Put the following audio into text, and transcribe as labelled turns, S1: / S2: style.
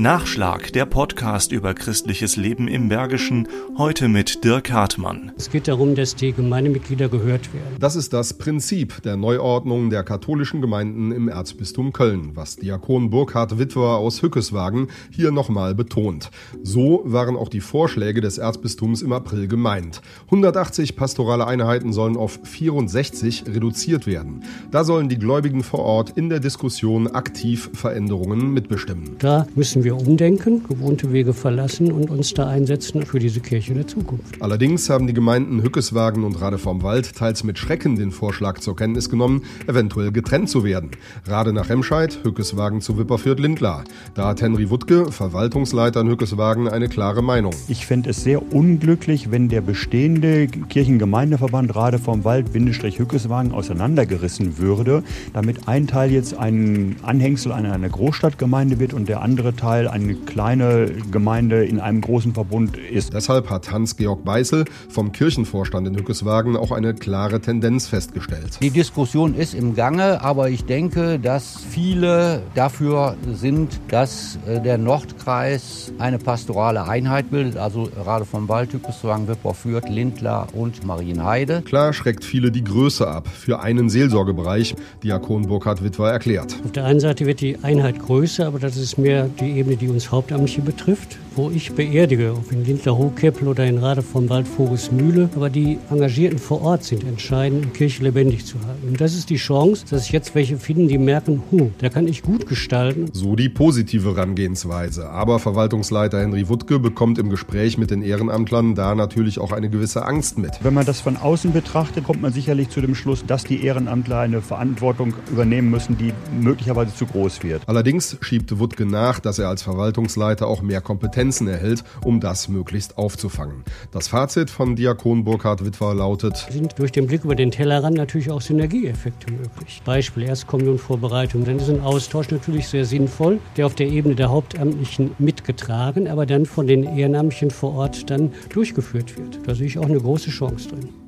S1: Nachschlag, der Podcast über christliches Leben im Bergischen, heute mit Dirk Hartmann.
S2: Es geht darum, dass die Gemeindemitglieder gehört werden.
S3: Das ist das Prinzip der Neuordnung der katholischen Gemeinden im Erzbistum Köln, was Diakon Burkhard Witwer aus Hückeswagen hier nochmal betont. So waren auch die Vorschläge des Erzbistums im April gemeint. 180 pastorale Einheiten sollen auf 64 reduziert werden. Da sollen die Gläubigen vor Ort in der Diskussion aktiv Veränderungen mitbestimmen.
S2: Da müssen wir wir umdenken, gewohnte Wege verlassen und uns da einsetzen für diese Kirche der Zukunft.
S3: Allerdings haben die Gemeinden Hückeswagen und Rade vom Wald teils mit Schrecken den Vorschlag zur Kenntnis genommen, eventuell getrennt zu werden. Rade nach Remscheid, Hückeswagen zu Wipperfürth-Lindlar. Da hat Henry Wuttke, Verwaltungsleiter in Hückeswagen, eine klare Meinung.
S4: Ich fände es sehr unglücklich, wenn der bestehende Kirchengemeindeverband Rade vom Wald-Hückeswagen auseinandergerissen würde, damit ein Teil jetzt ein Anhängsel an eine Großstadtgemeinde wird und der andere Teil Teil eine kleine Gemeinde in einem großen Verbund ist.
S3: Deshalb hat Hans-Georg Beißel vom Kirchenvorstand in Hückeswagen auch eine klare Tendenz festgestellt.
S5: Die Diskussion ist im Gange, aber ich denke, dass viele dafür sind, dass äh, der Nordkreis eine pastorale Einheit bildet, also gerade vom Wald, Hückeswagen, Wipperfürth, Lindlar und Marienheide.
S3: Klar schreckt viele die Größe ab für einen Seelsorgebereich, Diakon Burkhard Witwer erklärt.
S2: Auf der einen Seite wird die Einheit größer, aber das ist mehr die Ebene Ebene, die uns Hauptamtliche betrifft, wo ich beerdige, ob in Lindler Hochkeppel oder in Rade vom Wald Vogelsmühle. Aber die Engagierten vor Ort sind entscheidend, die Kirche lebendig zu halten. Und das ist die Chance, dass sich jetzt welche finden, die merken, hu, da kann ich gut gestalten.
S3: So die positive Herangehensweise. Aber Verwaltungsleiter Henry Wuttke bekommt im Gespräch mit den Ehrenamtlern da natürlich auch eine gewisse Angst mit.
S4: Wenn man das von außen betrachtet, kommt man sicherlich zu dem Schluss, dass die Ehrenamtler eine Verantwortung übernehmen müssen, die möglicherweise zu groß wird.
S3: Allerdings schiebt Wuttke nach, dass er als Verwaltungsleiter auch mehr Kompetenzen erhält, um das möglichst aufzufangen. Das Fazit von Diakon Burkhard Witwer lautet:
S2: sind durch den Blick über den Tellerrand natürlich auch Synergieeffekte möglich. Beispiel Erstkommunionvorbereitung. Dann ist ein Austausch natürlich sehr sinnvoll, der auf der Ebene der Hauptamtlichen mitgetragen, aber dann von den Ehrenamtlichen vor Ort dann durchgeführt wird. Da sehe ich auch eine große Chance drin.